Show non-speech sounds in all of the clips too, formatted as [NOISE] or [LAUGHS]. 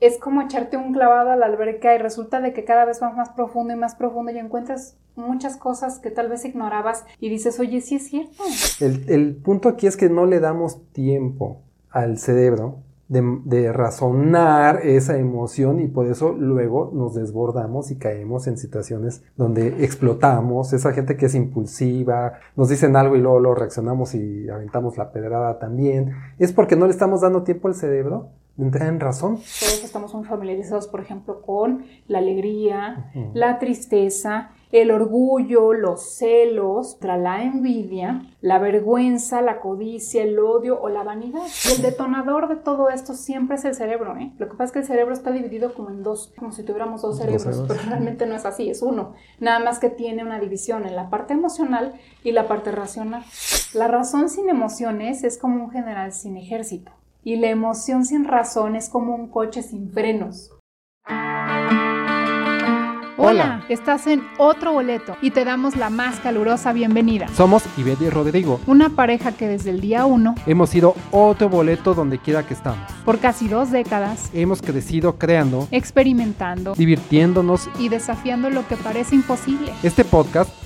es como echarte un clavado a la alberca y resulta de que cada vez vas más profundo y más profundo y encuentras muchas cosas que tal vez ignorabas y dices, oye, sí es cierto. El, punto aquí es que no le damos tiempo al cerebro de, razonar esa emoción y por eso luego nos desbordamos y caemos en situaciones donde explotamos, esa gente que es impulsiva, nos dicen algo y luego lo reaccionamos y aventamos la pedrada también, es porque no le estamos dando tiempo al cerebro entrar en razón. Todos estamos muy familiarizados, por ejemplo, con la alegría, la tristeza, el orgullo, los celos, la envidia, la vergüenza, la codicia, el odio o la vanidad. Y el detonador de todo esto siempre es el cerebro. ¿eh? Lo que pasa es que el cerebro está dividido como en dos, como si tuviéramos dos cerebros, pero realmente no es así, es uno. Nada más que tiene una división en la parte emocional y la parte racional. La razón sin emociones es como un general sin ejército. Y la emoción sin razón es como un coche sin frenos. Hola, estás en otro boleto y te damos la más calurosa bienvenida. Somos Ivette y Rodrigo, una pareja que desde el día uno hemos sido otro boleto donde quiera que estamos. Por casi dos décadas hemos crecido creando, experimentando, divirtiéndonos y desafiando lo que parece imposible. Este podcast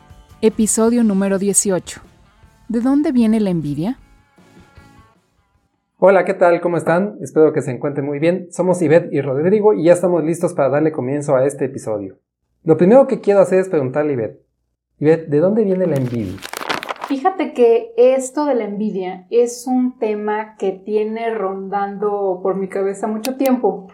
Episodio número 18. ¿De dónde viene la envidia? Hola, ¿qué tal? ¿Cómo están? Espero que se encuentren muy bien. Somos Ivette y Rodrigo y ya estamos listos para darle comienzo a este episodio. Lo primero que quiero hacer es preguntarle a Ivette. Ivette, ¿de dónde viene la envidia? Fíjate que esto de la envidia es un tema que tiene rondando por mi cabeza mucho tiempo,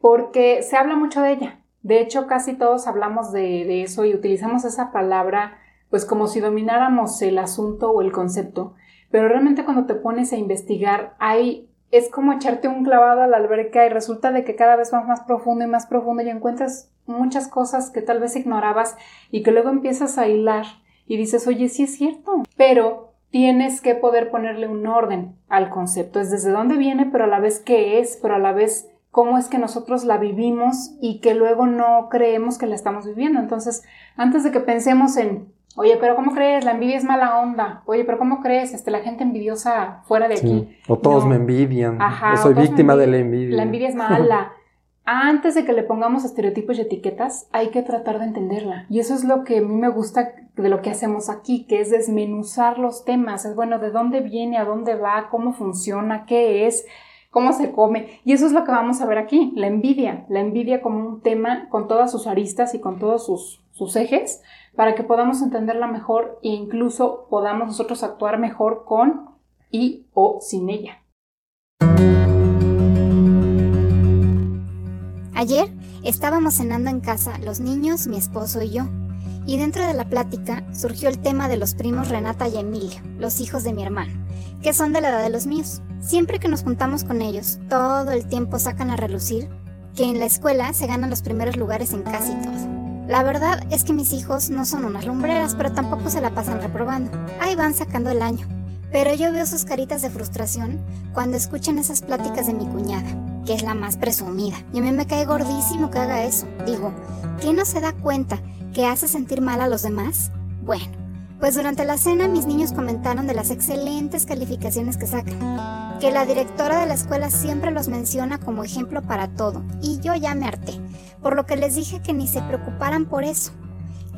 porque se habla mucho de ella. De hecho, casi todos hablamos de, de eso y utilizamos esa palabra pues como si domináramos el asunto o el concepto, pero realmente cuando te pones a investigar hay es como echarte un clavado a la alberca y resulta de que cada vez vas más profundo y más profundo y encuentras muchas cosas que tal vez ignorabas y que luego empiezas a hilar y dices, oye, sí es cierto, pero tienes que poder ponerle un orden al concepto, es desde dónde viene, pero a la vez qué es, pero a la vez cómo es que nosotros la vivimos y que luego no creemos que la estamos viviendo. Entonces, antes de que pensemos en Oye, pero ¿cómo crees? La envidia es mala onda. Oye, pero ¿cómo crees? Este, la gente envidiosa fuera de aquí. O todos me envidian. Ajá, soy víctima de la envidia. La envidia es mala. Antes de que le pongamos estereotipos y etiquetas, hay que tratar de entenderla. Y eso es lo que a mí me gusta de lo que hacemos aquí, que es desmenuzar los temas. Es bueno, de dónde viene, a dónde va, cómo funciona, qué es, cómo se come. Y eso es lo que vamos a ver aquí, la envidia. La envidia como un tema con todas sus aristas y con todos sus, sus ejes para que podamos entenderla mejor e incluso podamos nosotros actuar mejor con y o sin ella. Ayer estábamos cenando en casa, los niños, mi esposo y yo, y dentro de la plática surgió el tema de los primos Renata y Emilio, los hijos de mi hermano, que son de la edad de los míos. Siempre que nos juntamos con ellos, todo el tiempo sacan a relucir que en la escuela se ganan los primeros lugares en casi todo. La verdad es que mis hijos no son unas lumbreras, pero tampoco se la pasan reprobando. Ahí van sacando el año. Pero yo veo sus caritas de frustración cuando escuchan esas pláticas de mi cuñada, que es la más presumida. Y a mí me cae gordísimo que haga eso. Digo, ¿qué no se da cuenta que hace sentir mal a los demás? Bueno, pues durante la cena mis niños comentaron de las excelentes calificaciones que sacan, que la directora de la escuela siempre los menciona como ejemplo para todo, y yo ya me harté por lo que les dije que ni se preocuparan por eso,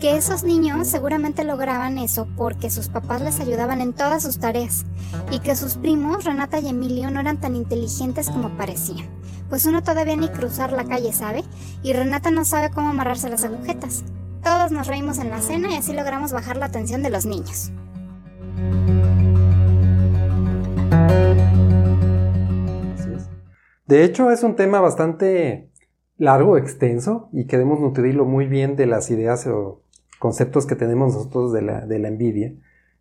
que esos niños seguramente lograban eso porque sus papás les ayudaban en todas sus tareas y que sus primos, Renata y Emilio, no eran tan inteligentes como parecían, pues uno todavía ni cruzar la calle sabe y Renata no sabe cómo amarrarse las agujetas. Todos nos reímos en la cena y así logramos bajar la atención de los niños. De hecho, es un tema bastante largo, extenso y queremos nutrirlo muy bien de las ideas o conceptos que tenemos nosotros de la, envidia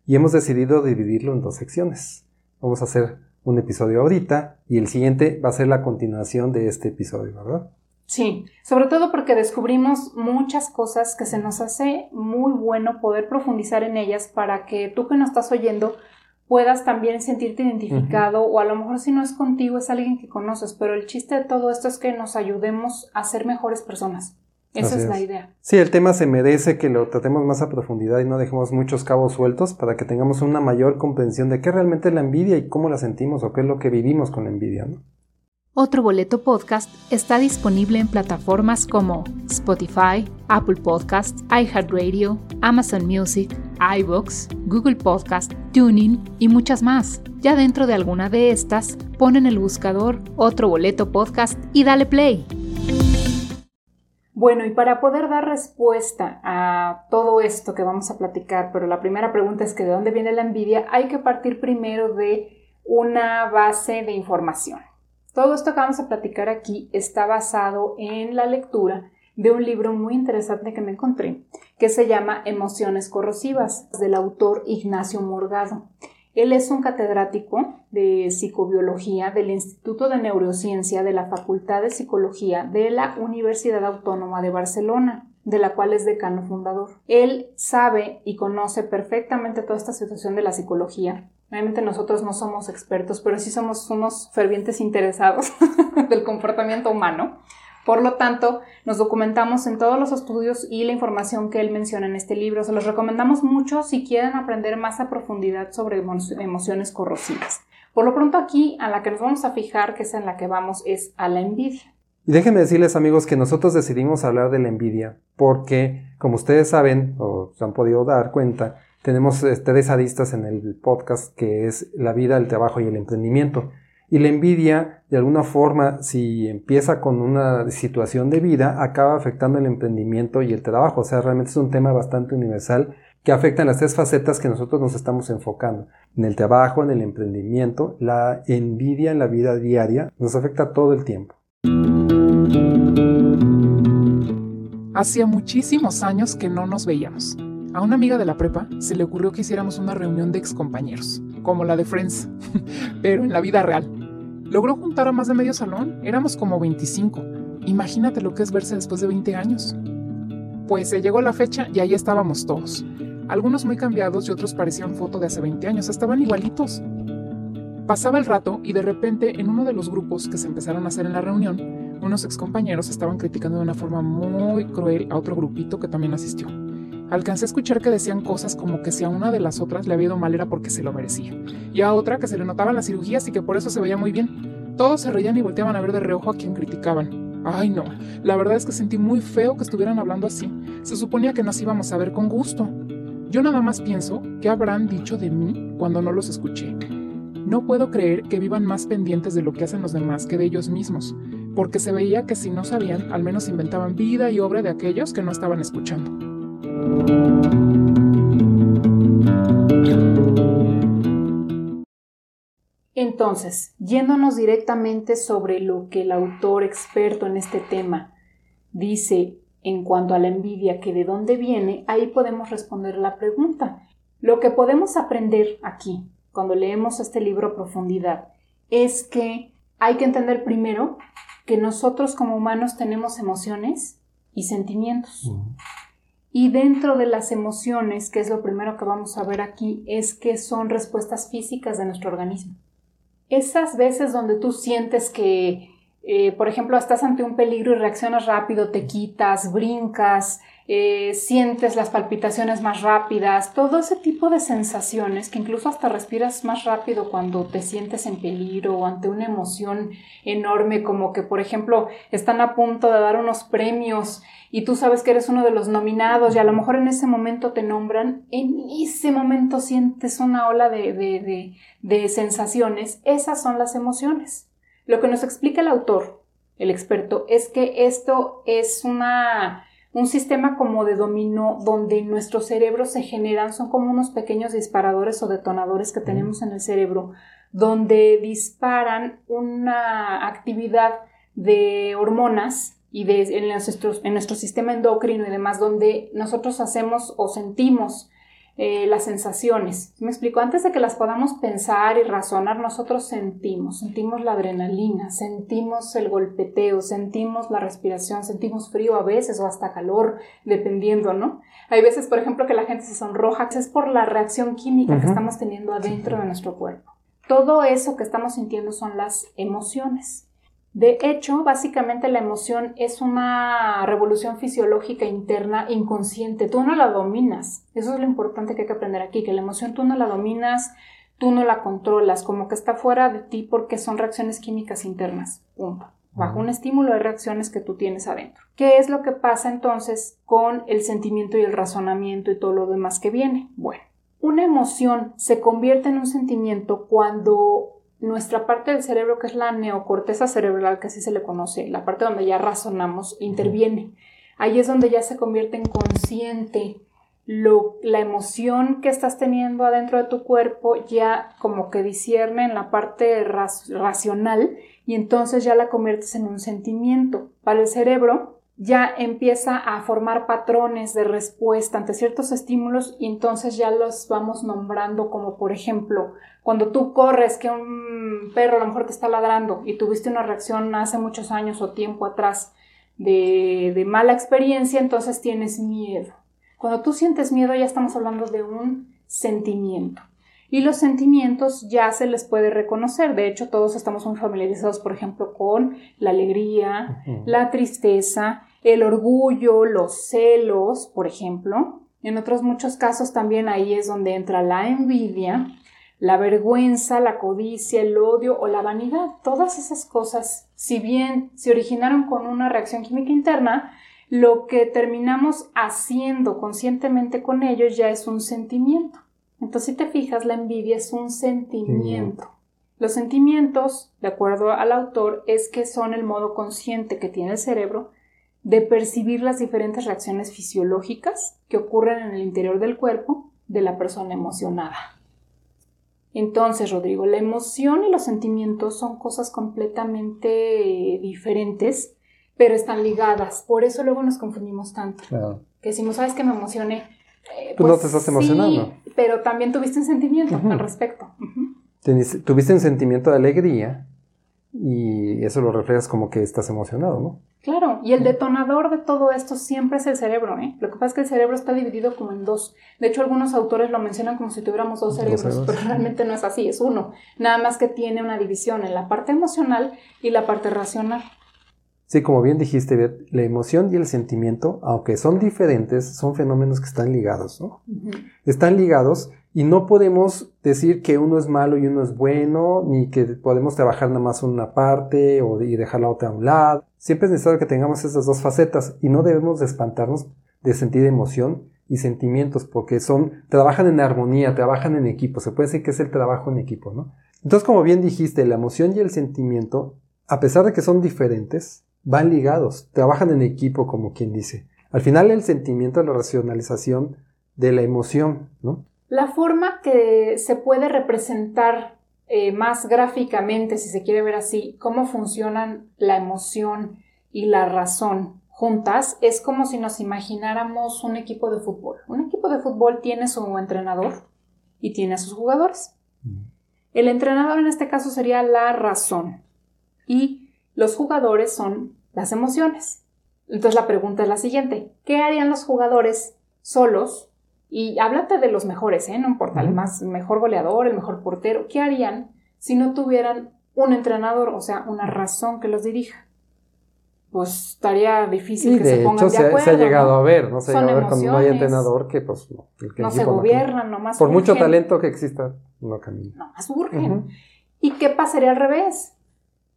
y hemos decidido dividirlo en dos secciones. Vamos a hacer un episodio ahorita y el siguiente va a ser la continuación de este episodio, ¿verdad? Sí, sobre todo porque descubrimos muchas cosas que se nos hace muy bueno poder profundizar en ellas para que tú que nos estás oyendo puedas también sentirte identificado o a lo mejor si no es contigo es alguien que conoces, pero el chiste de todo esto es que nos ayudemos a ser mejores personas. Esa es, la idea. Sí, el tema se merece que lo tratemos más a profundidad y no dejemos muchos cabos sueltos para que tengamos una mayor comprensión de qué realmente es la envidia y cómo la sentimos o qué es lo que vivimos con la envidia. ¿no? Otro Boleto Podcast está disponible en plataformas como Spotify, Apple Podcasts, iHeartRadio, Amazon Music, iBooks, Google Podcast, Tuning y muchas más. Ya dentro de alguna de estas, pon en el buscador Otro Boleto Podcast y dale play. Bueno, y para poder dar respuesta a todo esto que vamos a platicar, pero la primera pregunta es que de dónde viene la envidia, hay que partir primero de una base de información. Todo esto que vamos a platicar aquí está basado en la lectura de un libro muy interesante que me encontré, que se llama Emociones Corrosivas, del autor Ignacio Morgado. Él es un catedrático de psicobiología del Instituto de Neurociencia de la Facultad de Psicología de la Universidad Autónoma de Barcelona, de la cual es decano fundador. Él sabe y conoce perfectamente toda esta situación de la psicología. Obviamente nosotros no somos expertos, pero sí somos unos fervientes interesados [LAUGHS] del comportamiento humano. Por lo tanto, nos documentamos en todos los estudios y la información que él menciona en este libro. Se los recomendamos mucho si quieren aprender más a profundidad sobre emociones corrosivas. Por lo pronto aquí a la que nos vamos a fijar, que es en la que vamos, es a la envidia. Y déjenme decirles amigos que nosotros decidimos hablar de la envidia porque, como ustedes saben o se han podido dar cuenta, tenemos tres aristas en el podcast que es la vida, el trabajo y el emprendimiento. Y la envidia, de alguna forma, si empieza con una situación de vida, acaba afectando el emprendimiento y el trabajo. O sea, realmente es un tema bastante universal que afecta en las tres facetas que nosotros nos estamos enfocando. En el trabajo, en el emprendimiento, la envidia en la vida diaria nos afecta todo el tiempo. Hacía muchísimos años que no nos veíamos. A una amiga de la prepa se le ocurrió que hiciéramos una reunión de excompañeros, como la de Friends, [LAUGHS] pero en la vida real. Logró juntar a más de medio salón, éramos como 25. Imagínate lo que es verse después de 20 años. Pues se llegó la fecha y ahí estábamos todos. Algunos muy cambiados y otros parecían foto de hace 20 años, estaban igualitos. Pasaba el rato y de repente en uno de los grupos que se empezaron a hacer en la reunión, unos excompañeros estaban criticando de una forma muy cruel a otro grupito que también asistió. Alcancé a escuchar que decían cosas como que si a una de las otras le había ido mal era porque se lo merecía, y a otra que se le notaban las cirugías y que por eso se veía muy bien. Todos se reían y volteaban a ver de reojo a quien criticaban. Ay no, la verdad es que sentí muy feo que estuvieran hablando así. Se suponía que nos íbamos a ver con gusto. Yo nada más pienso qué habrán dicho de mí cuando no los escuché. No puedo creer que vivan más pendientes de lo que hacen los demás que de ellos mismos, porque se veía que si no sabían, al menos inventaban vida y obra de aquellos que no estaban escuchando. Entonces, yéndonos directamente sobre lo que el autor experto en este tema dice en cuanto a la envidia, que de dónde viene, ahí podemos responder la pregunta. Lo que podemos aprender aquí, cuando leemos este libro a profundidad, es que hay que entender primero que nosotros como humanos tenemos emociones y sentimientos. Y dentro de las emociones, que es lo primero que vamos a ver aquí, es que son respuestas físicas de nuestro organismo. Esas veces donde tú sientes que, eh, por ejemplo, estás ante un peligro y reaccionas rápido, te quitas, brincas, eh, sientes las palpitaciones más rápidas, todo ese tipo de sensaciones que incluso hasta respiras más rápido cuando te sientes en peligro o ante una emoción enorme como que por ejemplo están a punto de dar unos premios y tú sabes que eres uno de los nominados y a lo mejor en ese momento te nombran, en ese momento sientes una ola de, de, de, sensaciones, esas son las emociones. Lo que nos explica el autor, el experto, es que esto es una, un sistema como de dominó donde nuestros cerebros se generan, son como unos pequeños disparadores o detonadores que tenemos en el cerebro, donde disparan una actividad de hormonas y de, en, nuestro, en nuestro sistema endocrino y demás, donde nosotros hacemos o sentimos eh, las sensaciones. Me explico, antes de que las podamos pensar y razonar, nosotros sentimos, sentimos la adrenalina, sentimos el golpeteo, sentimos la respiración, sentimos frío a veces o hasta calor, dependiendo, ¿no? Hay veces, por ejemplo, que la gente se sonroja, es por la reacción química que estamos teniendo adentro de nuestro cuerpo. Todo eso que estamos sintiendo son las emociones. De hecho, básicamente la emoción es una revolución fisiológica interna inconsciente. Tú no la dominas. Eso es lo importante que hay que aprender aquí, que la emoción tú no la dominas, tú no la controlas, como que está fuera de ti porque son reacciones químicas internas. Punto. Bajo un estímulo hay reacciones que tú tienes adentro. ¿Qué es lo que pasa entonces con el sentimiento y el razonamiento y todo lo demás que viene? Bueno, una emoción se convierte en un sentimiento cuando nuestra parte del cerebro, que es la neocorteza cerebral, que así se le conoce, la parte donde ya razonamos, interviene. Ahí es donde ya se convierte en consciente. Lo, la emoción que estás teniendo adentro de tu cuerpo ya como que discierne en la parte racional y entonces ya la conviertes en un sentimiento. Para el cerebro, ya empieza a formar patrones de respuesta ante ciertos estímulos y entonces ya los vamos nombrando como por ejemplo cuando tú corres que un perro a lo mejor te está ladrando y tuviste una reacción hace muchos años o tiempo atrás de, de mala experiencia entonces tienes miedo. Cuando tú sientes miedo ya estamos hablando de un sentimiento. Y los sentimientos ya se les puede reconocer. De hecho, todos estamos muy familiarizados, por ejemplo, con la alegría, la tristeza, el orgullo, los celos, por ejemplo. En otros muchos casos también ahí es donde entra la envidia, la vergüenza, la codicia, el odio o la vanidad. Todas esas cosas, si bien se originaron con una reacción química interna, lo que terminamos haciendo conscientemente con ellos ya es un sentimiento. Entonces, si te fijas, la envidia es un sentimiento. Los sentimientos, de acuerdo al autor, es que son el modo consciente que tiene el cerebro de percibir las diferentes reacciones fisiológicas que ocurren en el interior del cuerpo de la persona emocionada. Entonces, Rodrigo, la emoción y los sentimientos son cosas completamente diferentes, pero están ligadas. Por eso luego nos confundimos tanto. Que decimos, ¿sabes que me emocioné? Eh, Tú no te estás emocionando. pero también tuviste un sentimiento al respecto. Tuviste un sentimiento de alegría y eso lo reflejas como que estás emocionado, ¿no? Claro, y el detonador de todo esto siempre es el cerebro, ¿eh? Lo que pasa es que el cerebro está dividido como en dos. De hecho, algunos autores lo mencionan como si tuviéramos dos cerebros, pero realmente no es así, es uno. Nada más que tiene una división en la parte emocional y la parte racional. Sí, como bien dijiste, la emoción y el sentimiento, aunque son diferentes, son fenómenos que están ligados, ¿no? Están ligados y no podemos decir que uno es malo y uno es bueno, ni que podemos trabajar nada más una parte o y dejar la otra a un lado. Siempre es necesario que tengamos esas dos facetas y no debemos de espantarnos de sentir emoción y sentimientos porque son, trabajan en armonía, trabajan en equipo, se puede decir que es el trabajo en equipo, ¿no? Entonces, como bien dijiste, la emoción y el sentimiento, a pesar de que son diferentes, van ligados, trabajan en equipo, como quien dice. Al final el sentimiento es la racionalización de la emoción, ¿no? La forma que se puede representar eh, más gráficamente, si se quiere ver así, cómo funcionan la emoción y la razón juntas, es como si nos imagináramos un equipo de fútbol. Un equipo de fútbol tiene su entrenador y tiene a sus jugadores. El entrenador en este caso sería la razón y los jugadores son las emociones. Entonces la pregunta es la siguiente, ¿qué harían los jugadores solos? Y háblate de los mejores, ¿eh? No importa, el más mejor goleador, el mejor portero, ¿qué harían si no tuvieran un entrenador, o sea, una razón que los dirija? Pues estaría difícil que se pongan de acuerdo. Se ha llegado a ver, ¿no? Se ha llegado a ver cuando no hay entrenador que pues no. no se gobiernan, nomás Por mucho talento que exista, no camina. Nomás urgen. ¿Y qué pasaría al revés?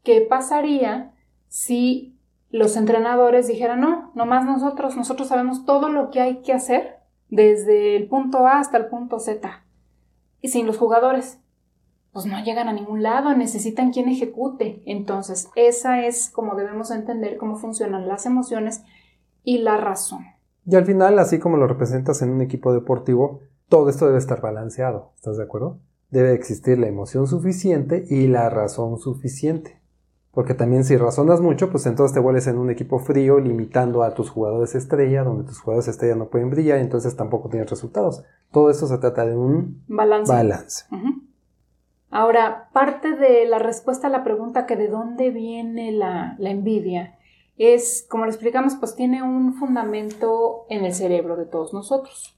¿Qué pasaría si los entrenadores dijeran, no, nomás nosotros, nosotros sabemos todo lo que hay que hacer desde el punto A hasta el punto Z? Y sin los jugadores, pues no llegan a ningún lado, necesitan quien ejecute. Entonces, esa es como debemos entender cómo funcionan las emociones y la razón. Y al final, así como lo representas en un equipo deportivo, todo esto debe estar balanceado. ¿Estás de acuerdo? Debe existir la emoción suficiente y la razón suficiente Porque también si razonas mucho, pues entonces te vuelves en un equipo frío, limitando a tus jugadores estrella, donde tus jugadores estrella no pueden brillar, entonces tampoco tienes resultados. Todo esto se trata de un Balance. Ahora, parte de la respuesta a la pregunta que de dónde viene la, la envidia es, como lo explicamos, pues tiene un fundamento en el cerebro de todos nosotros.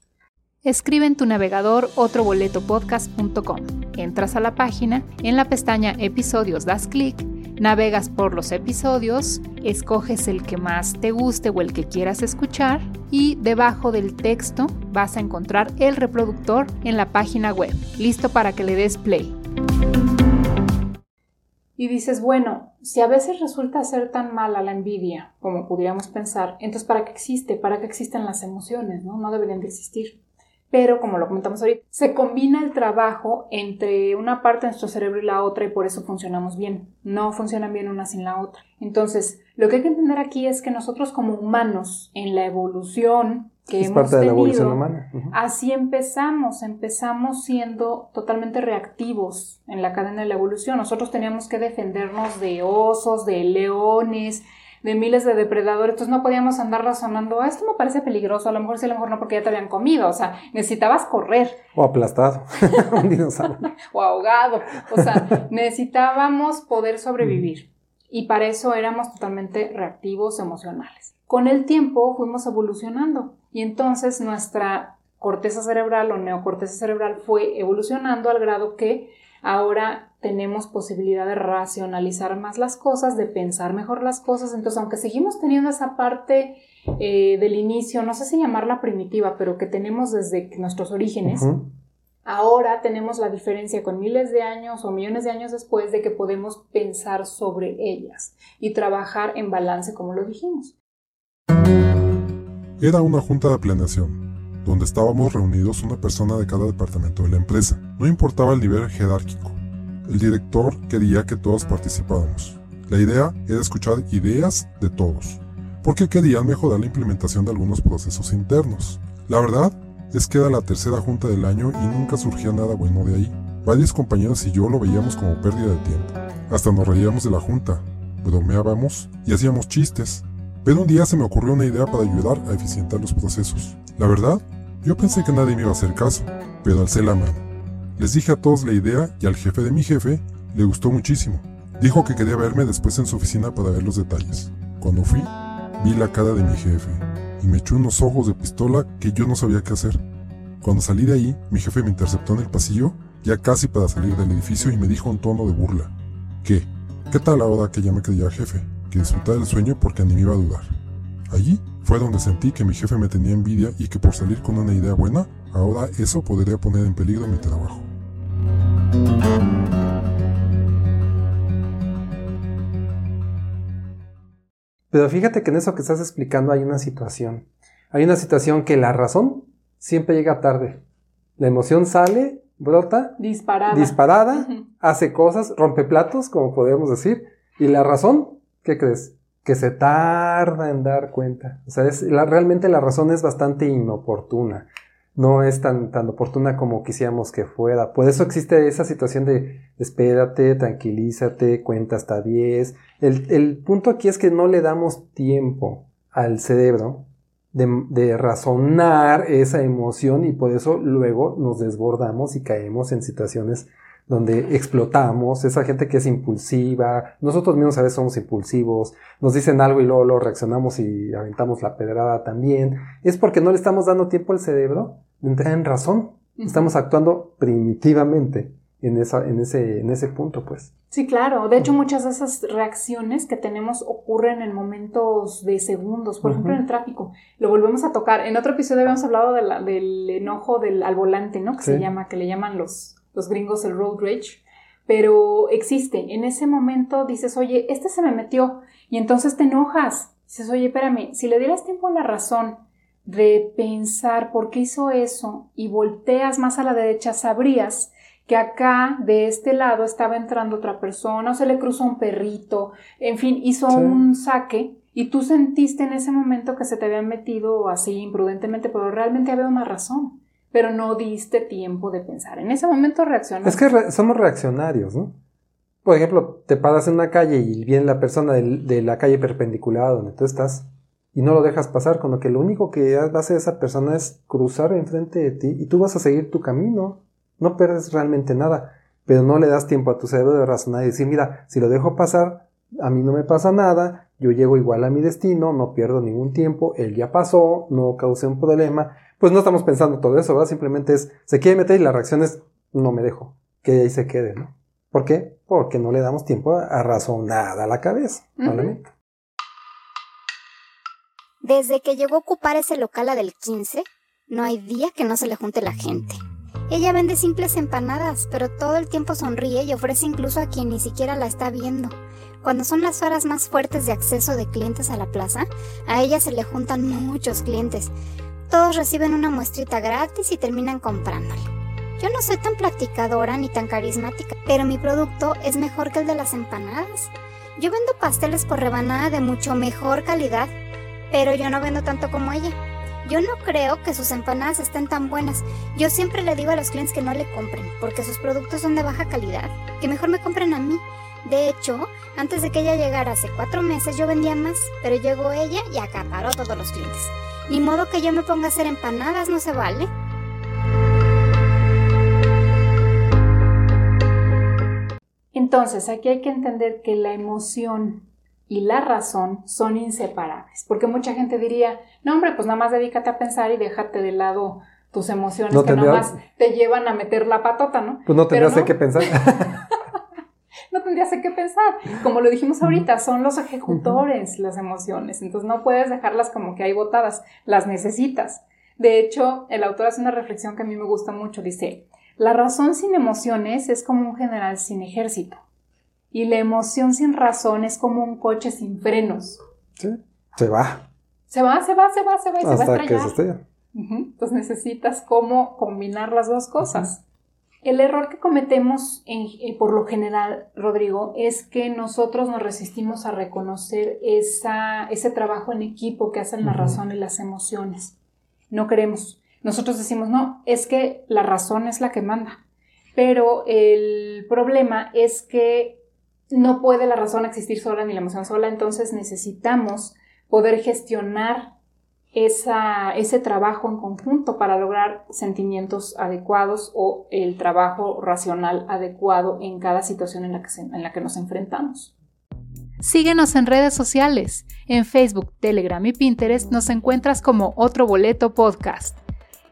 Escribe en tu navegador otroboletopodcast.com. Entras a la página, en la pestaña Episodios das clic, navegas por los episodios, escoges el que más te guste o el que quieras escuchar y debajo del texto vas a encontrar el reproductor en la página web, listo para que le des play. Y dices, bueno, si a veces resulta ser tan mala la envidia como pudiéramos pensar, entonces ¿para qué existe? ¿Para qué existen las emociones? No, no deberían de existir. Pero, como lo comentamos ahorita, se combina el trabajo entre una parte de nuestro cerebro y la otra y por eso funcionamos bien. No funcionan bien una sin la otra. Entonces, lo que hay que entender aquí es que nosotros como humanos, en la evolución que Es hemos parte de la tenido, evolución humana. Así empezamos, empezamos siendo totalmente reactivos en la cadena de la evolución. Nosotros teníamos que defendernos de osos, de leones, de miles de depredadores, entonces no podíamos andar razonando, "Ah, esto me parece peligroso, a lo mejor sí, a lo mejor no, porque ya te habían comido, o sea, necesitabas correr O aplastado. [LAUGHS] un dinosaurio. [LAUGHS] o ahogado, o sea, [LAUGHS] necesitábamos poder sobrevivir y para eso éramos totalmente reactivos emocionales. Con el tiempo fuimos evolucionando y entonces nuestra corteza cerebral o neocorteza cerebral fue evolucionando al grado que ahora tenemos posibilidad de racionalizar más las cosas, de pensar mejor las cosas, entonces aunque seguimos teniendo esa parte eh, del inicio, no sé si llamarla primitiva, pero que tenemos desde nuestros orígenes. Ahora tenemos la diferencia con miles de años o millones de años después de que podemos pensar sobre ellas y trabajar en balance como lo dijimos. Era una junta de planeación, donde estábamos reunidos una persona de cada departamento de la empresa. No importaba el nivel jerárquico. El director quería que todos participáramos. La idea era escuchar ideas de todos, porque querían mejorar la implementación de algunos procesos internos. La verdad es que era la tercera junta del año y nunca surgía nada bueno de ahí. Varios compañeros y yo lo veíamos como pérdida de tiempo. Hasta nos reíamos de la junta, bromeábamos y hacíamos chistes. Pero un día se me ocurrió una idea para ayudar a eficientar los procesos. La verdad, yo pensé que nadie me iba a hacer caso, pero alcé la mano. Les dije a todos la idea y al jefe de mi jefe le gustó muchísimo. Dijo que quería verme después en su oficina para ver los detalles. Cuando fui, vi la cara de mi jefe y me echó unos ojos de pistola que yo no sabía qué hacer. Cuando salí de ahí, mi jefe me interceptó en el pasillo, ya casi para salir del edificio, y me dijo en tono de burla: ¿Qué? ¿Qué tal ahora que ya me creía jefe? Que disfrutaba del sueño porque ni me iba a dudar. Allí fue donde sentí que mi jefe me tenía envidia y que por salir con una idea buena, ahora eso podría poner en peligro mi trabajo. Pero fíjate que en eso que estás explicando hay una situación. Hay una situación que la razón siempre llega tarde. La emoción sale, brota, Disparada. disparada, hace cosas, rompe platos, como podemos decir. Y la razón, ¿qué crees? Que se tarda en dar cuenta. O sea, es, la- realmente la razón es bastante inoportuna. No es tan, tan oportuna como quisiéramos que fuera. Por eso existe esa situación de espérate, tranquilízate, cuenta hasta 10. El, el punto aquí es que no le damos tiempo al cerebro de, de razonar esa emoción y por eso luego nos desbordamos y caemos en situaciones donde explotamos, esa gente que es impulsiva, nosotros mismos a veces somos impulsivos, nos dicen algo y luego, luego reaccionamos y aventamos la pedrada también, es porque no le estamos dando tiempo al cerebro de entrar en razón, estamos actuando primitivamente en, esa, en, ese, en ese punto, pues. Sí, claro. De hecho, muchas de esas reacciones que tenemos ocurren en momentos de segundos, por ejemplo, en el tráfico. Lo volvemos a tocar. En otro episodio habíamos hablado de la- del enojo del, al volante, ¿no? Que se llama, que le llaman los, los gringos el road rage. Pero existe. En ese momento dices, oye, este se me metió. Y entonces te enojas. Dices, oye, espérame, si le dieras tiempo a la razón de pensar por qué hizo eso y volteas más a la derecha, sabrías que acá de este lado estaba entrando otra persona o se le cruzó un perrito, en fin, hizo Sí. un saque y tú sentiste en ese momento que se te habían metido así imprudentemente, pero realmente había una razón, pero no diste tiempo de pensar. En ese momento reaccionaste. Es que somos reaccionarios, ¿no? Por ejemplo, te paras en una calle y viene la persona de, de la calle perpendicular a donde tú estás y no lo dejas pasar, con lo que lo único que hace esa persona es cruzar enfrente de ti y tú vas a seguir tu camino. No pierdes realmente nada, pero no le das tiempo a tu cerebro de razonar y decir, mira, si lo dejo pasar, a mí no me pasa nada, yo llego igual a mi destino, no pierdo ningún tiempo, él ya pasó, no causé un problema. Pues no estamos pensando todo eso, ¿verdad? Simplemente es, se quiere meter y la reacción es, no me dejo, que ahí se quede, ¿no? ¿Por qué? Porque no le damos tiempo a razonar a la cabeza, Ujú. Desde que llegó a ocupar ese local a del 15, no hay día que no se le junte la gente. Ella vende simples empanadas, pero todo el tiempo sonríe y ofrece incluso a quien ni siquiera la está viendo. Cuando son las horas más fuertes de acceso de clientes a la plaza, a ella se le juntan muchos clientes. Todos reciben una muestrita gratis y terminan comprándole. Yo no soy tan platicadora ni tan carismática, pero mi producto es mejor que el de las empanadas. Yo vendo pasteles por rebanada de mucho mejor calidad, pero yo no vendo tanto como ella. Yo no creo que sus empanadas estén tan buenas. Yo siempre le digo a los clientes que no le compren, porque sus productos son de baja calidad, que mejor me compren a mí. De hecho, antes de que ella llegara hace cuatro meses yo vendía más, pero llegó ella y acaparó todos los clientes. Ni modo que yo me ponga a hacer empanadas, no se vale. Entonces, aquí hay que entender que la emoción y la razón son inseparables, porque mucha gente diría, no hombre, pues nada más dedícate a pensar y déjate de lado tus emociones No que tendría- nada más te llevan a meter la patota, ¿no? Pues no Pero tendrías no. que pensar. [LAUGHS] [LAUGHS] no tendrías que pensar. Como lo dijimos ahorita, son los ejecutores las emociones, entonces no puedes dejarlas como que ahí botadas, las necesitas. De hecho, el autor hace una reflexión que a mí me gusta mucho, dice, la razón sin emociones es como un general sin ejército y la emoción sin razón es como un coche sin frenos. Sí, Se va. Se va, se va, se va, se va y se va a Hasta que estrellar. se estrella. Entonces necesitas cómo combinar las dos cosas. El error que cometemos en- eh, por lo general, Rodrigo, es que nosotros nos resistimos a reconocer esa, ese trabajo en equipo que hacen la razón y las emociones. No queremos. Nosotros decimos, no, es que la razón es la que manda. Pero el problema es que no puede la razón existir sola ni la emoción sola, entonces necesitamos poder gestionar esa, ese trabajo en conjunto para lograr sentimientos adecuados o el trabajo racional adecuado en cada situación en la que, se- en la que nos enfrentamos. Síguenos en redes sociales. En Facebook, Telegram y Pinterest nos encuentras como Otro Boleto Podcast.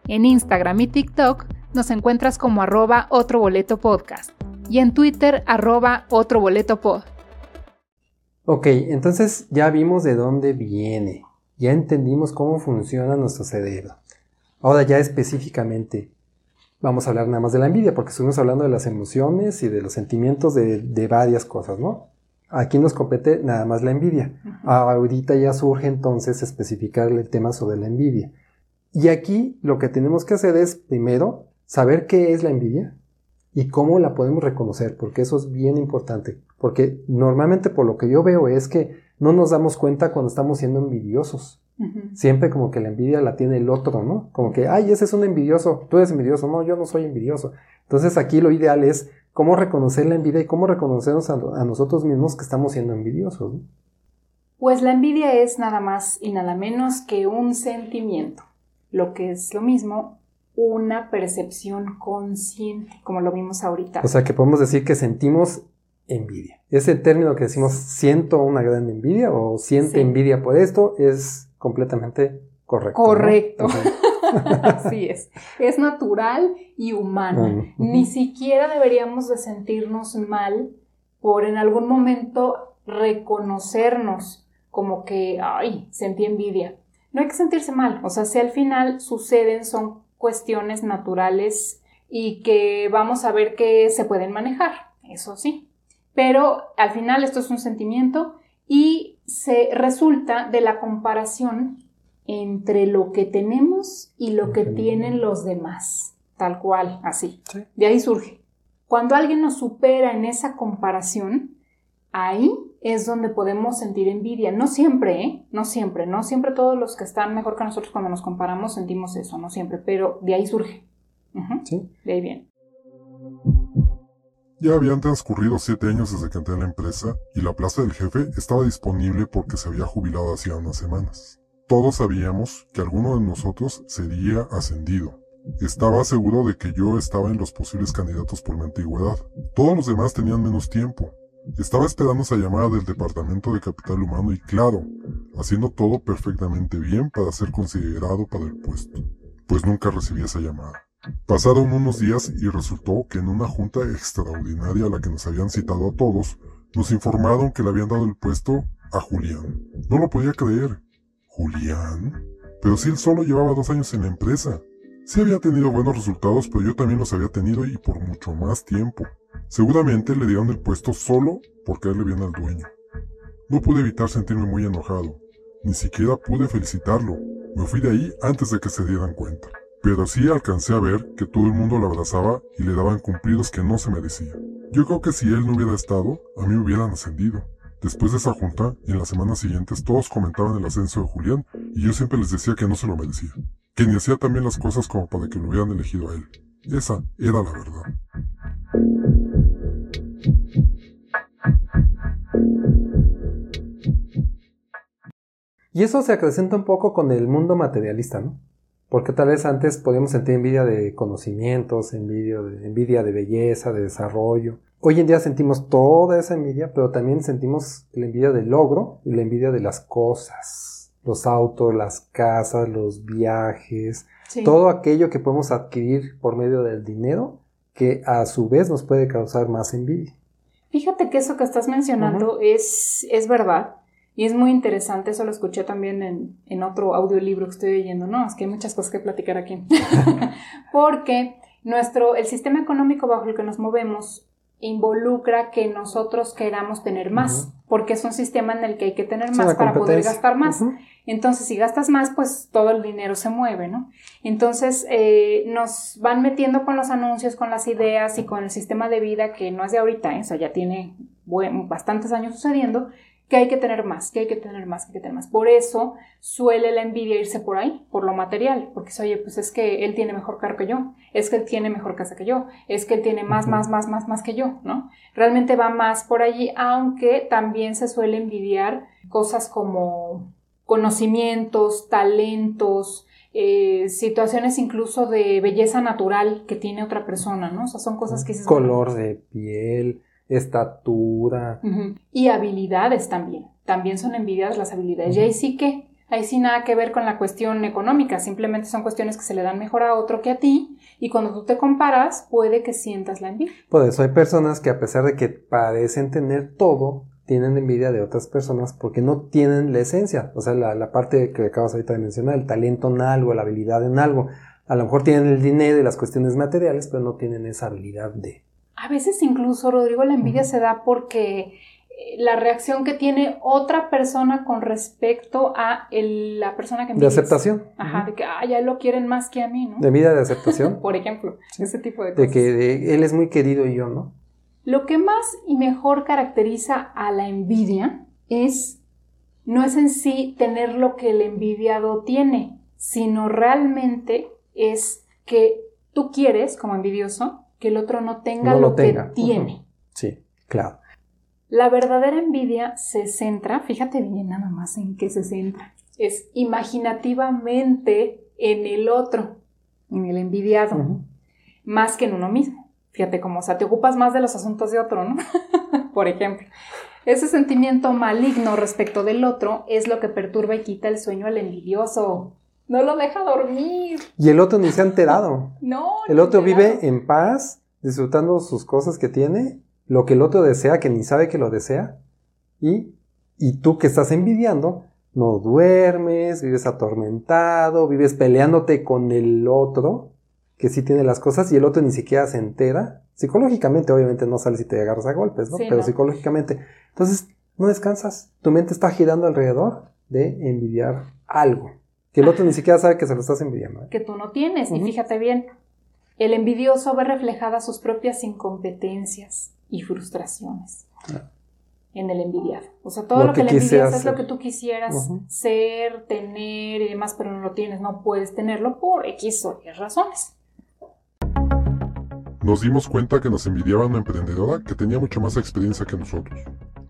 En Instagram y TikTok nos encuentras como arroba Otro Boleto Podcast. Y en Twitter, arroba Otro Boleto Pod. Ok, entonces ya vimos de dónde viene. Ya entendimos cómo funciona nuestro cerebro. Ahora ya específicamente vamos a hablar nada más de la envidia, porque estuvimos hablando de las emociones y de los sentimientos de, de varias cosas, ¿no? Aquí nos compete nada más la envidia. Ahorita ya surge entonces especificar el tema sobre la envidia. Y aquí lo que tenemos que hacer es, primero, saber qué es la envidia y cómo la podemos reconocer, porque eso es bien importante. Porque normalmente por lo que yo veo es que no nos damos cuenta cuando estamos siendo envidiosos. Siempre como que la envidia la tiene el otro, ¿no? Como que, ay, ese es un envidioso, tú eres envidioso, no, yo no soy envidioso. Entonces aquí lo ideal es cómo reconocer la envidia y cómo reconocernos a, a nosotros mismos que estamos siendo envidiosos. ¿no? Pues la envidia es nada más y nada menos que un sentimiento, lo que es lo mismo, una percepción consciente, como lo vimos ahorita. O sea que podemos decir que sentimos envidia. Ese término que decimos siento una gran envidia o siente Sí. envidia por esto es completamente correcto. Correcto. [LAUGHS] Así es. Es natural y humano. Ni siquiera deberíamos de sentirnos mal por en algún momento reconocernos como que, ay, sentí envidia. No hay que sentirse mal. O sea, si al final suceden, son cuestiones naturales y que vamos a ver que se pueden manejar. Eso sí. Pero al final esto es un sentimiento y se resulta de la comparación entre lo que tenemos y lo que tienen los demás, tal cual, así. Sí. De ahí surge. Cuando alguien nos supera en esa comparación, ahí es donde podemos sentir envidia. No siempre, ¿eh? No siempre, no siempre todos los que están mejor que nosotros cuando nos comparamos sentimos eso, no siempre, pero de ahí surge. Sí. De ahí viene. Ya habían transcurrido siete años desde que entré a la empresa y la plaza del jefe estaba disponible porque se había jubilado hacía unas semanas. Todos sabíamos que alguno de nosotros sería ascendido. Estaba seguro de que yo estaba en los posibles candidatos por mi antigüedad. Todos los demás tenían menos tiempo. Estaba esperando esa llamada del Departamento de Capital Humano y claro, haciendo todo perfectamente bien para ser considerado para el puesto. Pues nunca recibí esa llamada. Pasaron unos días y resultó que en una junta extraordinaria a la que nos habían citado a todos, nos informaron que le habían dado el puesto a Julián. No lo podía creer. ¿Julián? Pero si él solo llevaba dos años en la empresa. Sí había tenido buenos resultados, pero yo también los había tenido y por mucho más tiempo. Seguramente le dieron el puesto solo porque él le viene al dueño. No pude evitar sentirme muy enojado. Ni siquiera pude felicitarlo. Me fui de ahí antes de que se dieran cuenta pero sí alcancé a ver que todo el mundo lo abrazaba y le daban cumplidos que no se merecía. Yo creo que si él no hubiera estado, a mí me hubieran ascendido. Después de esa junta, en las semanas siguientes todos comentaban el ascenso de Julián y yo siempre les decía que no se lo merecía, que ni hacía también las cosas como para que lo hubieran elegido a él. Esa era la verdad. Y eso se acrecenta un poco con el mundo materialista, ¿no? Porque tal vez antes podíamos sentir envidia de conocimientos, envidia de, envidia de belleza, de desarrollo. Hoy en día sentimos toda esa envidia, pero también sentimos la envidia del logro y la envidia de las cosas. Los autos, las casas, los viajes, todo aquello que podemos adquirir por medio del dinero, que a su vez nos puede causar más envidia. Fíjate que eso que estás mencionando es, es verdad. Y es muy interesante, eso lo escuché también en, en otro audiolibro que estoy leyendo, ¿no? Es que hay muchas cosas que platicar aquí. [LAUGHS] Porque nuestro, el sistema económico bajo el que nos movemos involucra que nosotros queramos tener más, porque es un sistema en el que hay que tener más para poder gastar más. Entonces, si gastas más, pues todo el dinero se mueve, ¿no? Entonces, eh, nos van metiendo con los anuncios, con las ideas y con el sistema de vida que no es de ahorita, ¿eh? o sea, ya tiene bastantes años sucediendo, que hay que tener más, que hay que tener más, que hay que tener más. Por eso suele la envidia irse por ahí, por lo material, porque es, oye, pues es que él tiene mejor carro que yo, es que él tiene mejor casa que yo, es que él tiene más, más, más, más, más que yo, ¿no? Realmente va más por allí, aunque también se suele envidiar cosas como conocimientos, talentos, eh, situaciones incluso de belleza natural que tiene otra persona, ¿no? O sea, son cosas que. Color de piel, estatura. Y habilidades también. También son envidiadas las habilidades. Y ahí sí que, ahí sí nada que ver con la cuestión económica, simplemente son cuestiones que se le dan mejor a otro que a ti. Y cuando tú te comparas, puede que sientas la envidia. Por eso hay personas que a pesar de que parecen tener todo, tienen envidia de otras personas porque no tienen la esencia. O sea, la, la parte que acabas ahorita de mencionar, el talento en algo, la habilidad en algo. A lo mejor tienen el dinero y las cuestiones materiales, pero no tienen esa habilidad de a veces incluso, Rodrigo, la envidia se da porque eh, la reacción que tiene otra persona con respecto a la persona que envidias. De aceptación. Ajá, de que, ah, ya lo quieren más que a mí, ¿no? De vida de aceptación. [LAUGHS] Por ejemplo, ese tipo de cosas. De que él es muy querido y yo, ¿no? Lo que más y mejor caracteriza a la envidia es, no es en sí tener lo que el envidiado tiene, sino realmente es que tú quieres, como envidioso, que el otro no tenga lo, que tiene. Sí, claro. La verdadera envidia se centra, fíjate bien nada más en qué se centra, es imaginativamente en el otro, en el envidiado, más que en uno mismo. Fíjate cómo, o sea, te ocupas más de los asuntos de otro, ¿no? [LAUGHS] Por ejemplo. Ese sentimiento maligno respecto del otro es lo que perturba y quita el sueño al envidioso. No lo deja dormir. Y el otro ni se ha enterado. no. El otro vive en paz, disfrutando sus cosas que tiene, lo que el otro desea, que ni sabe que lo desea. Y, y tú que estás envidiando, no duermes, vives atormentado, vives peleándote con el otro, que sí tiene las cosas, y el otro ni siquiera se entera. Psicológicamente, obviamente, no sales y te agarras a golpes, ¿no? Pero psicológicamente. Entonces, no descansas. Tu mente está girando alrededor de envidiar algo. Que el otro ni siquiera sabe que se lo estás envidiando. ¿eh? Que tú no tienes. Y fíjate bien, el envidioso ve reflejadas sus propias incompetencias y frustraciones en el envidiado. O sea, todo lo, que, le envidias es lo que tú quisieras ser, tener y demás, pero no lo tienes, no puedes tenerlo por X o Y razones. nos dimos cuenta que nos envidiaba una emprendedora que tenía mucho más experiencia que nosotros.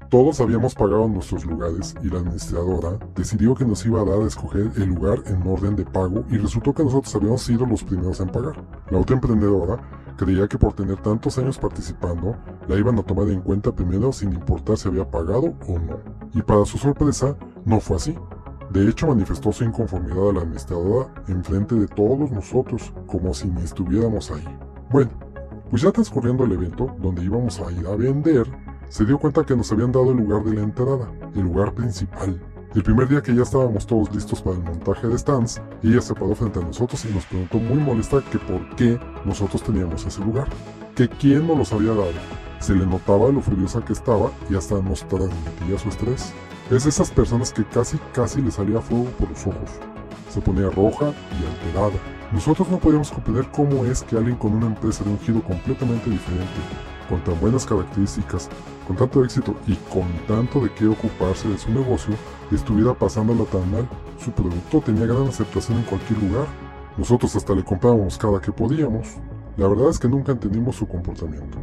Todos habíamos pagado nuestros lugares y la administradora decidió que nos iba a dar a escoger el lugar en orden de pago y resultó que nosotros habíamos sido los primeros en pagar. La otra emprendedora creía que por tener tantos años participando, la iban a tomar en cuenta primero sin importar si había pagado o no. Y para su sorpresa, no fue así. De hecho, manifestó su inconformidad a la administradora en frente de todos nosotros, como si ni estuviéramos ahí. Bueno, pues ya transcurriendo el evento, donde íbamos a ir a vender, se dio cuenta que nos habían dado el lugar de la entrada, el lugar principal. El primer día que ya estábamos todos listos para el montaje de stands, ella se paró frente a nosotros y nos preguntó muy molesta que por qué nosotros teníamos ese lugar, que quién nos los había dado. Se le notaba lo furiosa que estaba y hasta nos transmitía su estrés. Es esas personas que casi casi le salía fuego por los ojos. Se ponía roja y alterada. Nosotros no podíamos comprender cómo es que alguien con una empresa de un giro completamente diferente, con tan buenas características, con tanto éxito y con tanto de qué ocuparse de su negocio, estuviera pasándola tan mal. Su producto tenía gran aceptación en cualquier lugar. Nosotros hasta le comprábamos cada que podíamos. La verdad es que nunca entendimos su comportamiento.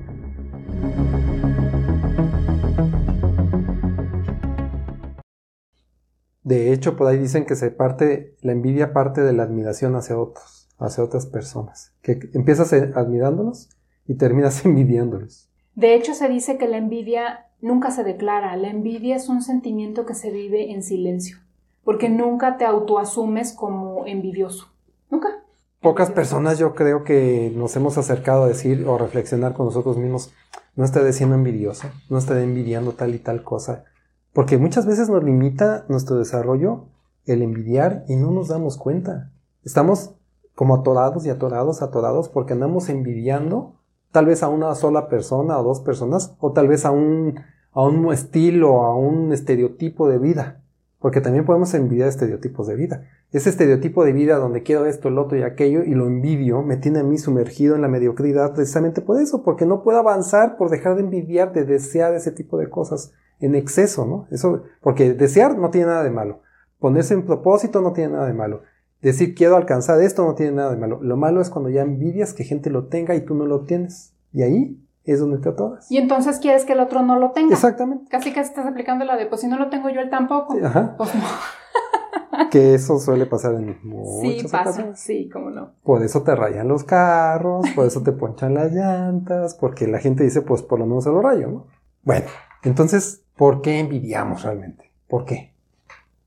De hecho, por ahí dicen que se parte, la envidia parte de la admiración hacia otros, hacia otras personas. Que empiezas admirándolos y terminas [LAUGHS] envidiándolos. De hecho, se dice que la envidia nunca se declara. La envidia es un sentimiento que se vive en silencio, porque nunca te autoasumes como envidioso. Nunca. Pocas personas yo creo que nos hemos acercado a decir o reflexionar con nosotros mismos, no estaré siendo envidioso, no estaré envidiando tal y tal cosa. Porque muchas veces nos limita nuestro desarrollo el envidiar y no nos damos cuenta. Estamos como atorados y atorados, atorados porque andamos envidiando tal vez a una sola persona o dos personas o tal vez a un, a un estilo, a un estereotipo de vida. Porque también podemos envidiar estereotipos de vida. Ese estereotipo de vida donde quiero esto, el otro y aquello y lo envidio, me tiene a mí sumergido en la mediocridad precisamente por eso, porque no puedo avanzar por dejar de envidiar, de desear ese tipo de cosas en exceso, ¿no? Eso, porque desear no tiene nada de malo. Ponerse en propósito no tiene nada de malo. Decir quiero alcanzar esto no tiene nada de malo. Lo malo es cuando ya envidias que gente lo tenga y tú no lo tienes. Y ahí es donde te atoras. Y entonces quieres que el otro no lo tenga. Exactamente. Casi casi estás aplicando la de, pues si no lo tengo yo, él tampoco. Ajá. Pues no. [LAUGHS] que eso suele pasar en muchas Sí, pasa. ocasiones. Sí, cómo no. Por eso te rayan los carros, por eso te ponchan las llantas, porque la gente dice, pues por lo menos se lo rayo, ¿no? Bueno, entonces, ¿por qué envidiamos realmente? ¿Por qué?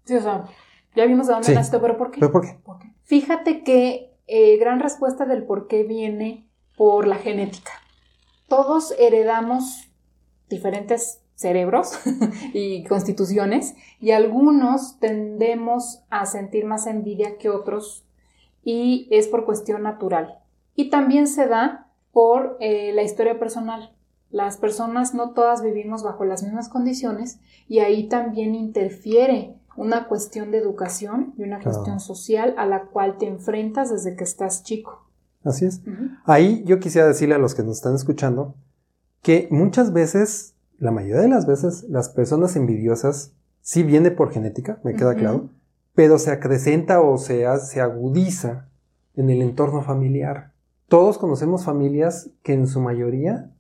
Sí, o sea, ya vimos de dónde Sí. nace, pero ¿por qué? ¿Pero por qué? ¿Por qué? Fíjate que eh, gran respuesta del por qué viene por la genética. Todos heredamos diferentes cerebros [LAUGHS] y constituciones y algunos tendemos a sentir más envidia que otros y es por cuestión natural. Y también se da por eh, la historia personal. Las personas no todas vivimos bajo las mismas condiciones y ahí también interfiere una cuestión de educación y una Claro. cuestión social a la cual te enfrentas desde que estás chico. Así es. Ahí yo quisiera decirle a los que nos están escuchando que muchas veces, la mayoría de las veces, las personas envidiosas sí viene por genética, me queda claro, pero se acrecenta o se, se agudiza en el entorno familiar. Todos conocemos familias que en su mayoría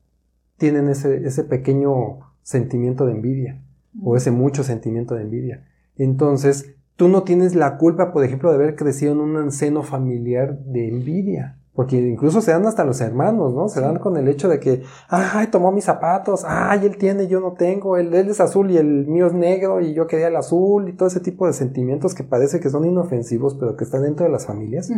tienen ese, ese pequeño sentimiento de envidia o ese mucho sentimiento de envidia. Entonces, tú no tienes la culpa, por ejemplo, de haber crecido en un seno familiar de envidia. Porque incluso se dan hasta los hermanos, ¿no? Se dan con el hecho de que, ay, tomó mis zapatos, ay, él tiene, yo no tengo, él, él es azul y el mío es negro y yo quería el azul y todo ese tipo de sentimientos que parece que son inofensivos, pero que están dentro de las familias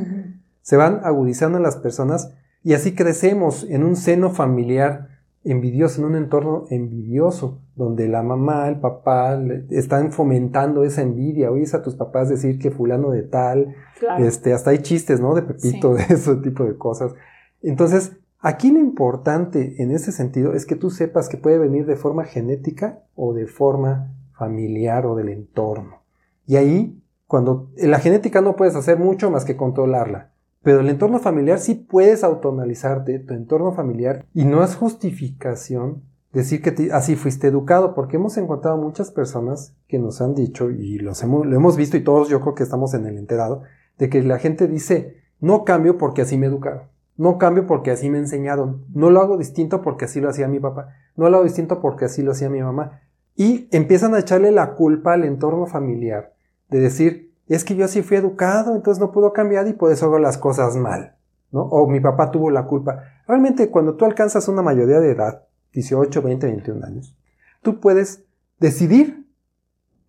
se van agudizando en las personas y así crecemos en un seno familiar envidioso, en un entorno envidioso, donde la mamá, el papá le- están fomentando esa envidia. Oyes a tus papás decir que fulano de tal, Claro. este, hasta hay chistes, ¿no? De Pepito, de ese tipo de cosas. Entonces, aquí lo importante en ese sentido es que tú sepas que puede venir de forma genética o de forma familiar o del entorno. Y ahí, cuando la genética no puedes hacer mucho más que controlarla, pero el entorno familiar sí puedes autoanalizarte, tu entorno familiar, y no es justificación decir que así fuiste educado, porque hemos encontrado muchas personas que nos han dicho, y lo hemos visto y todos yo creo que estamos en el enterado, de que la gente dice, no cambio porque así me educaron. No cambio porque así me enseñaron. No lo hago distinto porque así lo hacía mi papá. No lo hago distinto porque así lo hacía mi mamá. Y empiezan a echarle la culpa al entorno familiar. De decir, es que yo así fui educado, entonces no puedo cambiar y por eso hago las cosas mal. ¿no? O mi papá tuvo la culpa. Realmente cuando tú alcanzas una mayoría de edad, 18, 20, 21 años, tú puedes decidir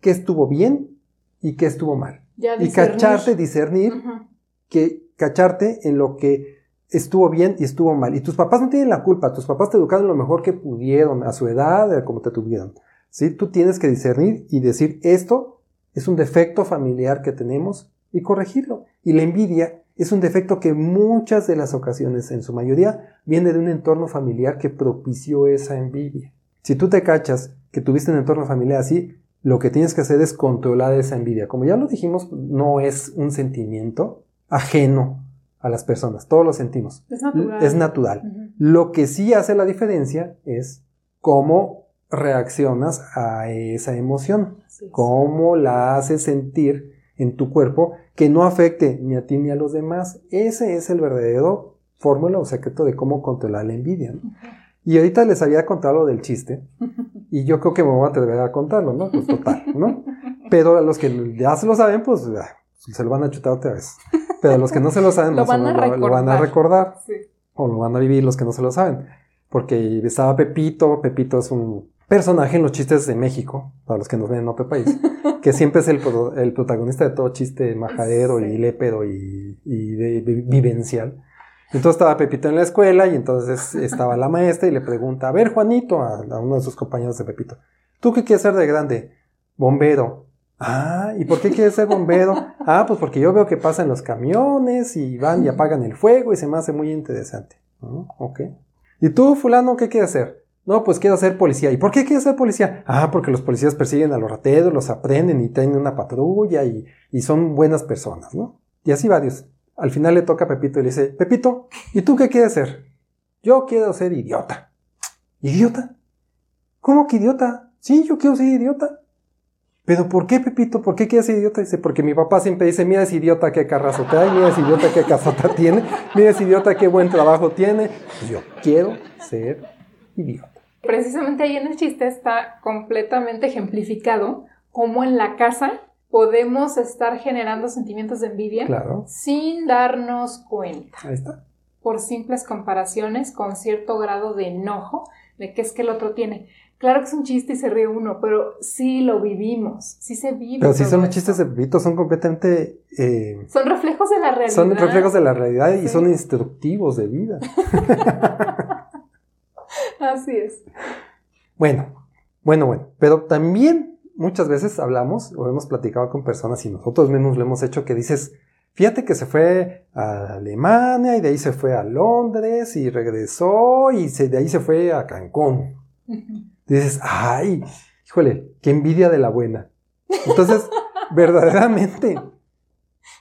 qué estuvo bien y qué estuvo mal. y cacharte, discernir, que cacharte en lo que estuvo bien y estuvo mal. Y tus papás no tienen la culpa, tus papás te educaron lo mejor que pudieron, a su edad, como te tuvieron. ¿sí? Tú tienes que discernir y decir, esto es un defecto familiar que tenemos y corregirlo. Y la envidia es un defecto que muchas de las ocasiones, en su mayoría, viene de un entorno familiar que propició esa envidia. Si tú te cachas que tuviste un entorno familiar así, lo que tienes que hacer es controlar esa envidia. Como ya lo dijimos, no es un sentimiento ajeno a las personas, todos lo sentimos. Es natural. Es natural. Lo que sí hace la diferencia es cómo reaccionas a esa emoción, cómo la haces sentir en tu cuerpo que no afecte ni a ti ni a los demás. Ese es el verdadero fórmula o secreto de cómo controlar la envidia. Y ahorita les había contado lo del chiste, [LAUGHS] y yo creo que me voy a atrever a contarlo, ¿no? Pues total, ¿no? Pero a los que ya se lo saben, pues se lo van a chutar otra vez. Pero a los que no se lo saben, [LAUGHS] lo, van, a lo, van a recordar. O lo van a vivir los que no se lo saben. Porque estaba Pepito, Pepito es un personaje en los chistes de México, para los que nos ven en otro país, [LAUGHS] que siempre es el, el protagonista de todo chiste majadero y lépedo y, vivencial. Entonces estaba Pepito en la escuela y entonces estaba la maestra y le pregunta, a ver Juanito, a, uno de sus compañeros de Pepito, ¿tú qué quieres ser de grande? Bombero. Ah, ¿y por qué quieres ser bombero? [LAUGHS] Ah, pues porque yo veo que pasan los camiones y van y apagan el fuego y se me hace muy interesante. ok. ¿Y tú, fulano, qué quieres hacer? No, pues quiero ser policía. ¿Y por qué quieres ser policía? Ah, porque los policías persiguen a los rateros, los aprenden y tienen una patrulla y, y son buenas personas, ¿no? Y así varios. Al final le toca a Pepito y le dice, Pepito, ¿y tú qué quieres ser? Yo quiero ser idiota. ¿Idiota? ¿Cómo que idiota? Sí, yo quiero ser idiota. ¿Pero por qué, Pepito? ¿Por qué quieres ser idiota? Dice, porque mi papá siempre dice, mira ese idiota qué carrazo trae, mira idiota qué casota [LAUGHS] tiene, mira idiota qué buen trabajo tiene. Pues yo quiero ser idiota. Precisamente ahí en el chiste está completamente ejemplificado cómo en la casa podemos estar generando sentimientos de envidia sin darnos cuenta. Ahí está. Por simples comparaciones con cierto grado de enojo de qué es que el otro tiene. Claro que es un chiste y se ríe uno, pero sí lo vivimos, sí se vive. Pero si son los chistes de Pepito, son completamente... Eh, son reflejos de la realidad. Son reflejos de la realidad y son instructivos de vida. [LAUGHS] Así es. Bueno, bueno, bueno, pero también muchas veces hablamos o hemos platicado con personas y nosotros mismos lo hemos hecho que dices, fíjate que se fue a Alemania y de ahí se fue a Londres y regresó y de ahí se fue a Cancún. Dices, ay, híjole, qué envidia de la buena. Entonces, [LAUGHS] verdaderamente,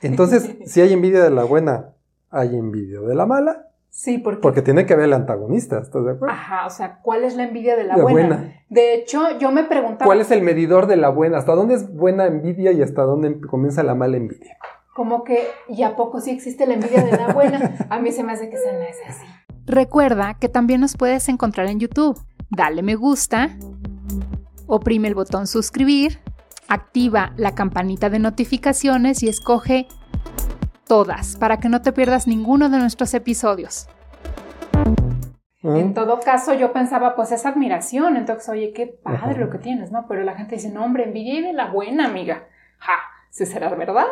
entonces, [LAUGHS] si hay envidia de la buena, hay envidia de la mala. Sí, porque... Porque tiene que haber el antagonista, ¿estás de acuerdo? Ajá, o sea, ¿cuál es la envidia de la, buena? De hecho, yo me preguntaba... ¿Cuál es el medidor de la buena? ¿Hasta dónde es buena envidia y hasta dónde comienza la mala envidia? Como que, ¿y a poco sí existe la envidia de la buena? A mí se me hace que se me hace así. Recuerda que también nos puedes encontrar en YouTube. Dale me gusta, oprime el botón suscribir, activa la campanita de notificaciones y escoge todas para que no te pierdas ninguno de nuestros episodios. En todo caso, yo pensaba, pues es admiración, entonces, oye, qué padre lo que tienes, ¿no? Pero la gente dice, no, hombre, envidia de la buena, amiga. Ja, ¿se será verdad?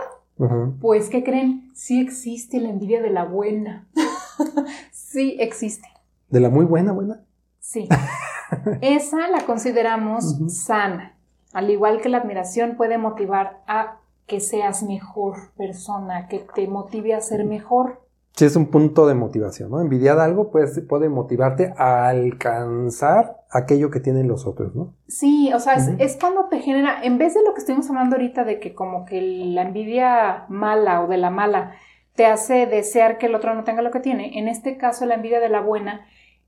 Pues, ¿qué creen? Sí existe la envidia de la buena. [LAUGHS] sí existe. ¿De la muy buena, buena? Sí. [LAUGHS] Esa la consideramos sana. Al igual que la admiración puede motivar a que seas mejor persona, que te motive a ser mejor. Sí, es un punto de motivación, ¿no? Envidiar algo puede, puede motivarte a alcanzar aquello que tienen los otros, ¿no? Sí, o sea, es, cuando te genera, en vez de lo que estuvimos hablando ahorita de que como que la envidia mala o de la mala te hace desear que el otro no tenga lo que tiene, en este caso la envidia de la buena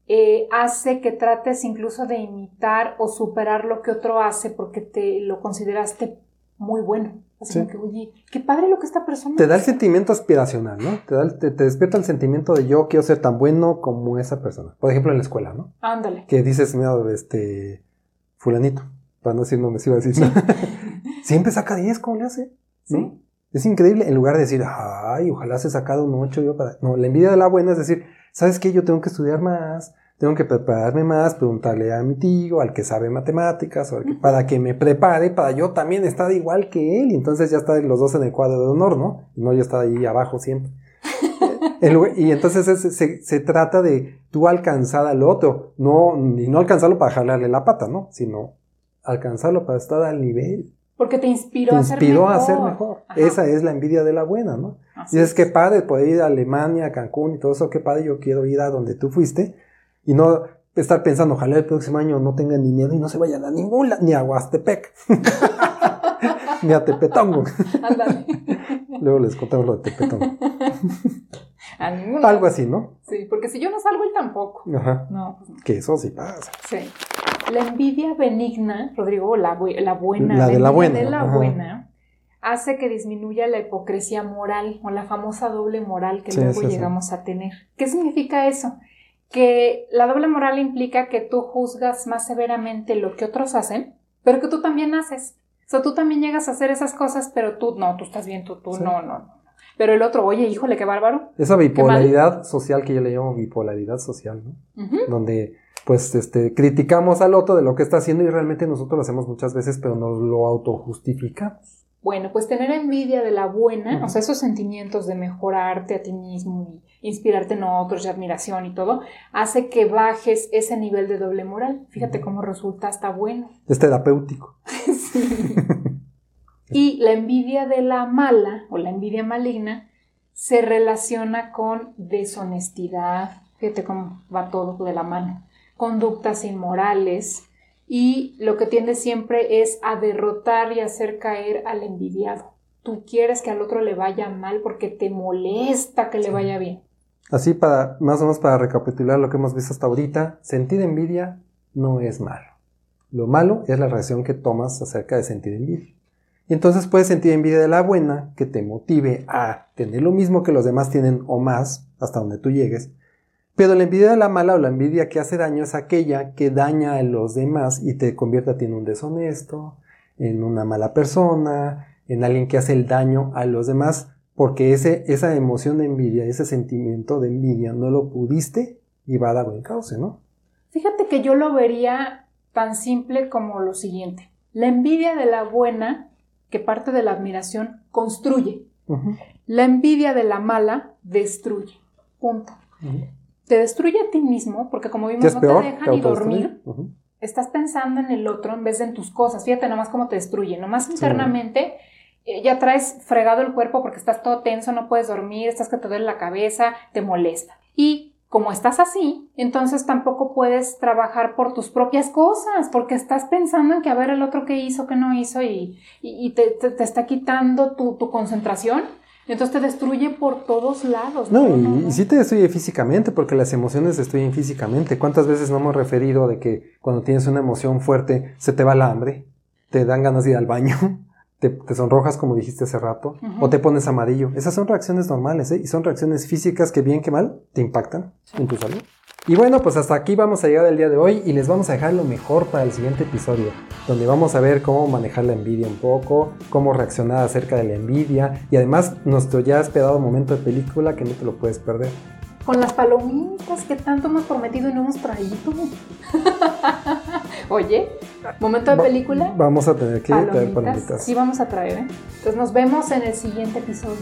eh, hace que trates incluso de imitar o superar lo que otro hace porque te lo consideraste muy bueno. Así Sí. que, oye, qué padre lo que esta persona Te da el sentimiento aspiracional, ¿no? Te, da el- te, te despierta el sentimiento de yo quiero ser tan bueno como esa persona. Por ejemplo, en la escuela, ¿no? Ándale. Que dices, mira, este, fulanito, para no decir nombres, iba a decir, ¿no? [LAUGHS] Siempre saca 10, ¿cómo le hace? ¿No? Sí. Es increíble, en lugar de decir, ay, ojalá se sacado un 8 yo para... No, la envidia de la buena es decir, ¿sabes qué? Yo tengo que estudiar más, tengo que prepararme más, preguntarle a mi tío, al que sabe matemáticas, o al que- para que me prepare, para yo también estar igual que él. Y entonces ya están los dos en el cuadro de honor, ¿no? Y no yo estar ahí abajo siempre. [LAUGHS] Y entonces es- se, se trata de tú alcanzar al otro, no, y no alcanzarlo para jalarle la pata, ¿no? Sino alcanzarlo para estar al nivel. Porque te inspiró, Te a ser inspiró mejor. a ser mejor. Ajá. Esa es la envidia de la buena, ¿no? Así Dices, es. qué padre poder ir a Alemania, a Cancún y todo eso, qué padre, yo quiero ir a donde tú fuiste. Y no estar pensando, ojalá el próximo año no tengan dinero y no se vayan a ningún ni a Huastepec, [LAUGHS] ni a Tepetongo. Ándale. Luego les contamos lo de Tepetongo. [LAUGHS] A ningún Algo así, ¿no? Sí, porque si yo no salgo, él tampoco. Ajá. No, pues no. Que eso sí pasa. Sí. La envidia benigna, Rodrigo, la, bu- la buena, La de la buena, de la ajá. buena, hace que disminuya la hipocresía moral o la famosa doble moral que Sí, luego sí, sí. llegamos a tener. ¿Qué significa eso? Que la doble moral implica que tú juzgas más severamente lo que otros hacen, pero que tú también haces. O sea, tú también llegas a hacer esas cosas, pero tú no, tú estás bien, tú, tú Sí. no, no, no. Pero el otro, oye, híjole, qué bárbaro. Esa bipolaridad social que yo le llamo bipolaridad social, ¿no? Donde pues este criticamos al otro de lo que está haciendo y realmente nosotros lo hacemos muchas veces, pero nos lo autojustificamos. Bueno, pues tener envidia de la buena, o sea, esos sentimientos de mejorarte a ti mismo y inspirarte en otros y admiración y todo, hace que bajes ese nivel de doble moral. Fíjate cómo resulta hasta bueno. Es terapéutico. [LAUGHS] Y la envidia de la mala o la envidia maligna se relaciona con deshonestidad. Fíjate cómo va todo de la mano. Conductas inmorales y lo que tiende siempre es a derrotar y hacer caer al envidiado. Tú quieres que al otro le vaya mal porque te molesta que le vaya bien. Así para, más o menos para recapitular lo que hemos visto hasta ahorita, sentir envidia no es malo. Lo malo es la reacción que tomas acerca de sentir envidia. Y entonces puedes sentir envidia de la buena que te motive a tener lo mismo que los demás tienen o más, hasta donde tú llegues. Pero la envidia de la mala o la envidia que hace daño es aquella que daña a los demás y te convierte a ti en un deshonesto, en una mala persona, en alguien que hace el daño a los demás, porque ese, esa emoción de envidia, ese sentimiento de envidia no lo pudiste llevar a buen cauce, ¿no? Fíjate que yo lo vería tan simple como lo siguiente. La envidia de la buena, que parte de la admiración, construye. La envidia de la mala destruye. Punto. Te destruye a ti mismo porque como ¿Qué vimos no peor? te deja ni dormir. Estás pensando en el otro en vez de en tus cosas. Fíjate nomás cómo te destruye. Nomás internamente eh, ya traes fregado el cuerpo porque estás todo tenso, no puedes dormir, estás que te duele la cabeza, te molesta. Y como estás así, entonces tampoco puedes trabajar por tus propias cosas, porque estás pensando en que a ver el otro qué hizo, qué no hizo y, y- y te, te- te está quitando tu, tu concentración. Entonces te destruye por todos lados. No, y, y sí te destruye físicamente, porque las emociones destruyen físicamente. ¿Cuántas veces no hemos referido de que cuando tienes una emoción fuerte se te va la hambre, te dan ganas de ir al baño, [LAUGHS] te, te sonrojas como dijiste hace rato, o te pones amarillo? Esas son reacciones normales, ¿eh? Y son reacciones físicas que bien que mal te impactan en tu salud. Y bueno, pues hasta aquí vamos a llegar el día de hoy y les vamos a dejar lo mejor para el siguiente episodio, donde vamos a ver cómo manejar la envidia un poco, cómo reaccionar acerca de la envidia y además nuestro ya esperado momento de película que no te lo puedes perder. Con las palomitas que tanto hemos prometido y no hemos traído. [LAUGHS] Oye, momento de Va- película. Vamos a tener que traer Palomitas. palomitas. Sí, vamos a traer, ¿eh? Entonces nos vemos en el siguiente episodio.